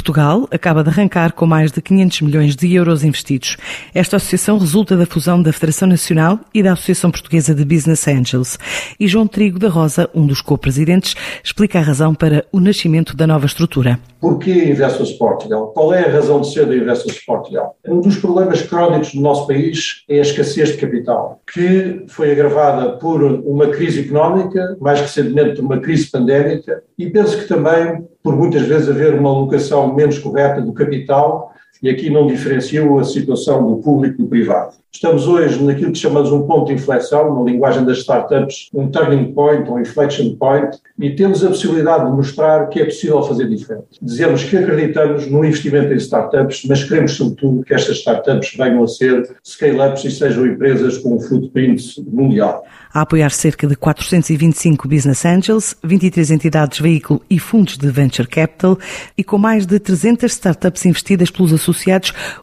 Portugal acaba de arrancar com mais de 500 milhões de euros investidos. Esta associação resulta da fusão da Federação Nacional e da Associação Portuguesa de Business Angels. E João Trigo da Rosa, um dos co-presidentes, explica a razão para o nascimento da nova estrutura. Porquê Investors Portugal? Qual é a razão de ser da Investors Portugal? Um dos problemas crónicos do nosso país é a escassez de capital, que foi agravada por uma crise económica, mais recentemente por uma crise pandémica, e penso que também por muitas vezes haver uma alocação menos correta do capital e aqui não diferenciou a situação do público do privado. Estamos hoje naquilo que chamamos um ponto de inflexão, na linguagem das startups, um turning point, um inflection point, e temos a possibilidade de mostrar que é possível fazer diferente. Dizemos que acreditamos no investimento em startups, mas queremos sobretudo que estas startups venham a ser scale-ups e sejam empresas com um footprint mundial. A apoiar cerca de 425 business angels, 23 entidades veículo e fundos de venture capital e com mais de 300 startups investidas pelos associados,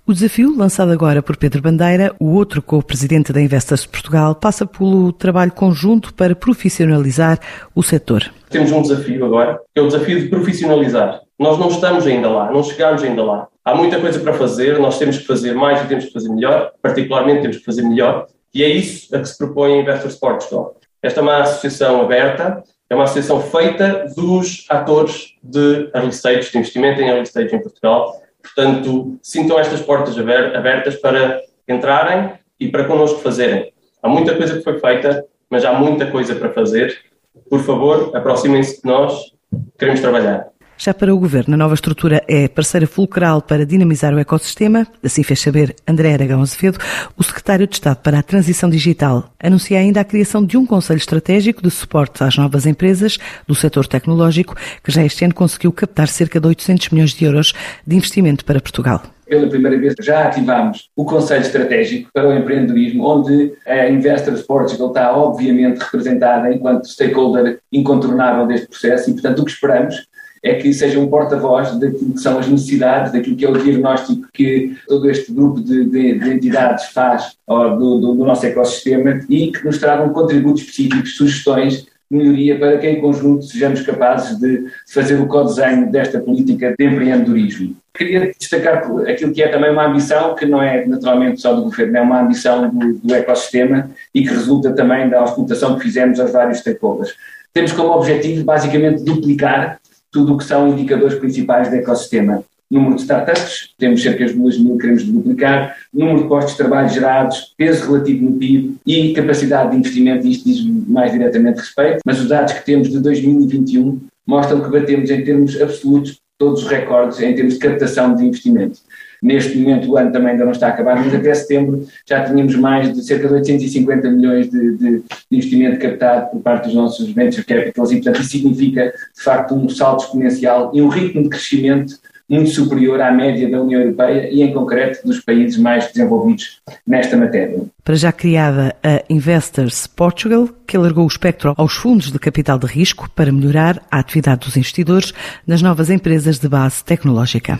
o desafio lançado agora por Pedro Bandeira, o outro co-presidente da Investors Portugal, passa pelo trabalho conjunto para profissionalizar o setor. Temos um desafio agora, que é o desafio de profissionalizar. Nós não estamos ainda lá, não chegamos ainda lá. Há muita coisa para fazer, nós temos que fazer mais e temos que fazer melhor, particularmente temos que fazer melhor, e é isso a que se propõe a Investors Portugal. Esta é uma associação aberta, é uma associação feita dos atores de early stage, de investimento em early stage em Portugal. Portanto, sintam estas portas abertas para entrarem e para connosco fazerem. Há muita coisa que foi feita, mas há muita coisa para fazer. Por favor, aproximem-se de nós, queremos trabalhar. Já para o Governo, a nova estrutura é parceira fulcral para dinamizar o ecossistema, assim fez saber André Aragão Azevedo, o secretário de Estado para a Transição Digital. Anuncia ainda a criação de um Conselho Estratégico de Suporte às novas empresas do setor tecnológico, que já este ano conseguiu captar cerca de 800 milhões de euros de investimento para Portugal pela primeira vez já ativámos o Conselho Estratégico para o Empreendedorismo, onde a Investors Portugal está obviamente representada enquanto stakeholder incontornável deste processo e, portanto, o que esperamos é que seja um porta-voz daquilo que são as necessidades, daquilo que é o diagnóstico que todo este grupo de, de, de entidades faz do, do, do, nosso ecossistema e que nos tragam contributos específicos, sugestões melhoria para que em conjunto sejamos capazes de fazer o co-desenho desta política de empreendedorismo. Queria destacar aquilo que é também uma ambição, que não é naturalmente só do governo, é uma ambição do, do ecossistema e que resulta também da auscultação que fizemos aos vários stakeholders. Temos como objetivo basicamente duplicar tudo o que são indicadores principais do ecossistema. Número de startups, temos cerca de 2 mil, queremos duplicar. Número de postos de trabalho gerados, peso relativo no PIB e capacidade de investimento, isto diz mais diretamente respeito, mas os dados que temos de 2021 mostram que batemos em termos absolutos todos os recordes em termos de captação de investimento. Neste momento o ano também ainda não está acabado, mas até setembro já tínhamos mais de cerca de 850 milhões de, de, de investimento captado por parte dos nossos venture capitals e, portanto, isso significa, de facto, um salto exponencial e um ritmo de crescimento muito superior à média da União Europeia e, em concreto, dos países mais desenvolvidos nesta matéria. Para já criada a Investors Portugal, que alargou o espectro aos fundos de capital de risco para melhorar a atividade dos investidores nas novas empresas de base tecnológica.